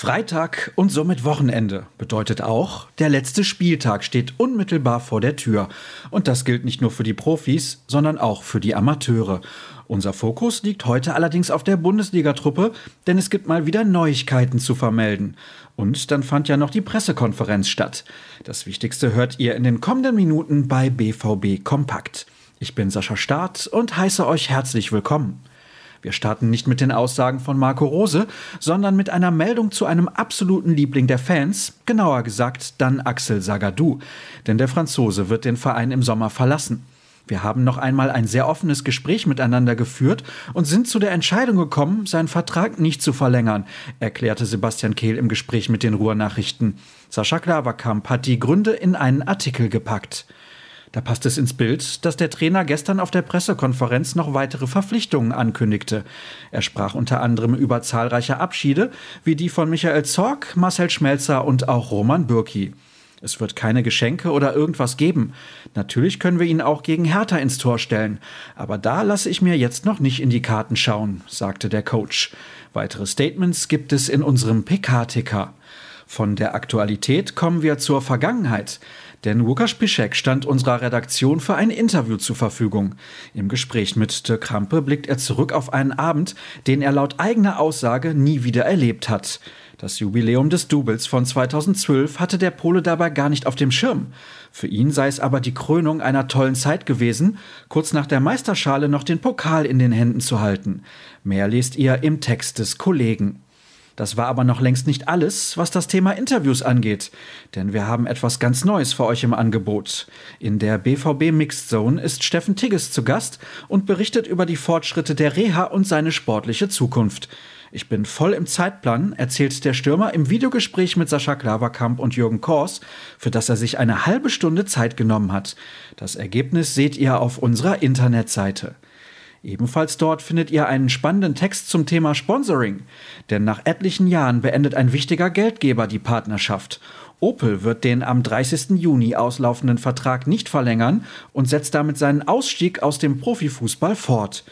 Freitag und somit Wochenende bedeutet auch, der letzte Spieltag steht unmittelbar vor der Tür. Und das gilt nicht nur für die Profis, sondern auch für die Amateure. Unser Fokus liegt heute allerdings auf der Bundesligatruppe, denn es gibt mal wieder Neuigkeiten zu vermelden. Und dann fand ja noch die Pressekonferenz statt. Das Wichtigste hört ihr in den kommenden Minuten bei BVB Kompakt. Ich bin Sascha Staat und heiße euch herzlich willkommen. Wir starten nicht mit den Aussagen von Marco Rose, sondern mit einer Meldung zu einem absoluten Liebling der Fans, genauer gesagt dann Axel Sagadou. Denn der Franzose wird den Verein im Sommer verlassen. Wir haben noch einmal ein sehr offenes Gespräch miteinander geführt und sind zu der Entscheidung gekommen, seinen Vertrag nicht zu verlängern, erklärte Sebastian Kehl im Gespräch mit den Ruhrnachrichten. Sascha Klaverkamp hat die Gründe in einen Artikel gepackt. Da passt es ins Bild, dass der Trainer gestern auf der Pressekonferenz noch weitere Verpflichtungen ankündigte. Er sprach unter anderem über zahlreiche Abschiede, wie die von Michael Zorg, Marcel Schmelzer und auch Roman Bürki. Es wird keine Geschenke oder irgendwas geben. Natürlich können wir ihn auch gegen Hertha ins Tor stellen. Aber da lasse ich mir jetzt noch nicht in die Karten schauen, sagte der Coach. Weitere Statements gibt es in unserem PK-Ticker. Von der Aktualität kommen wir zur Vergangenheit. Denn Łukasz Piszek stand unserer Redaktion für ein Interview zur Verfügung. Im Gespräch mit Dirk Krampe blickt er zurück auf einen Abend, den er laut eigener Aussage nie wieder erlebt hat. Das Jubiläum des Doubles von 2012 hatte der Pole dabei gar nicht auf dem Schirm. Für ihn sei es aber die Krönung einer tollen Zeit gewesen, kurz nach der Meisterschale noch den Pokal in den Händen zu halten. Mehr lest ihr im Text des Kollegen. Das war aber noch längst nicht alles, was das Thema Interviews angeht, denn wir haben etwas ganz Neues für euch im Angebot. In der BVB Mixed Zone ist Steffen Tigges zu Gast und berichtet über die Fortschritte der Reha und seine sportliche Zukunft. Ich bin voll im Zeitplan, erzählt der Stürmer im Videogespräch mit Sascha Klaverkamp und Jürgen Kors, für das er sich eine halbe Stunde Zeit genommen hat. Das Ergebnis seht ihr auf unserer Internetseite. Ebenfalls dort findet ihr einen spannenden Text zum Thema Sponsoring. Denn nach etlichen Jahren beendet ein wichtiger Geldgeber die Partnerschaft. Opel wird den am 30. Juni auslaufenden Vertrag nicht verlängern und setzt damit seinen Ausstieg aus dem Profifußball fort.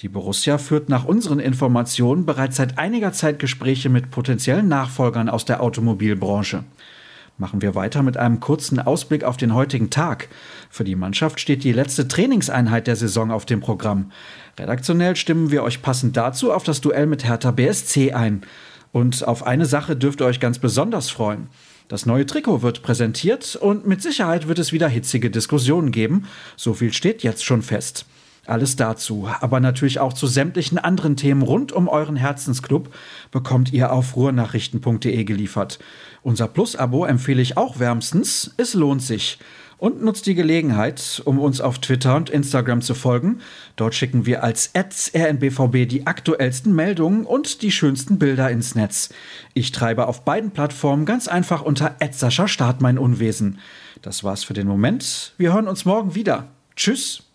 Die Borussia führt nach unseren Informationen bereits seit einiger Zeit Gespräche mit potenziellen Nachfolgern aus der Automobilbranche. Machen wir weiter mit einem kurzen Ausblick auf den heutigen Tag. Für die Mannschaft steht die letzte Trainingseinheit der Saison auf dem Programm. Redaktionell stimmen wir euch passend dazu auf das Duell mit Hertha BSC ein. Und auf eine Sache dürft ihr euch ganz besonders freuen. Das neue Trikot wird präsentiert und mit Sicherheit wird es wieder hitzige Diskussionen geben. So viel steht jetzt schon fest. Alles dazu, aber natürlich auch zu sämtlichen anderen Themen rund um euren Herzensclub bekommt ihr auf ruhrnachrichten.de geliefert. Unser Plus-Abo empfehle ich auch wärmstens. Es lohnt sich. Und nutzt die Gelegenheit, um uns auf Twitter und Instagram zu folgen. Dort schicken wir als rnbvb die aktuellsten Meldungen und die schönsten Bilder ins Netz. Ich treibe auf beiden Plattformen ganz einfach unter Sascha Start mein Unwesen. Das war's für den Moment. Wir hören uns morgen wieder. Tschüss.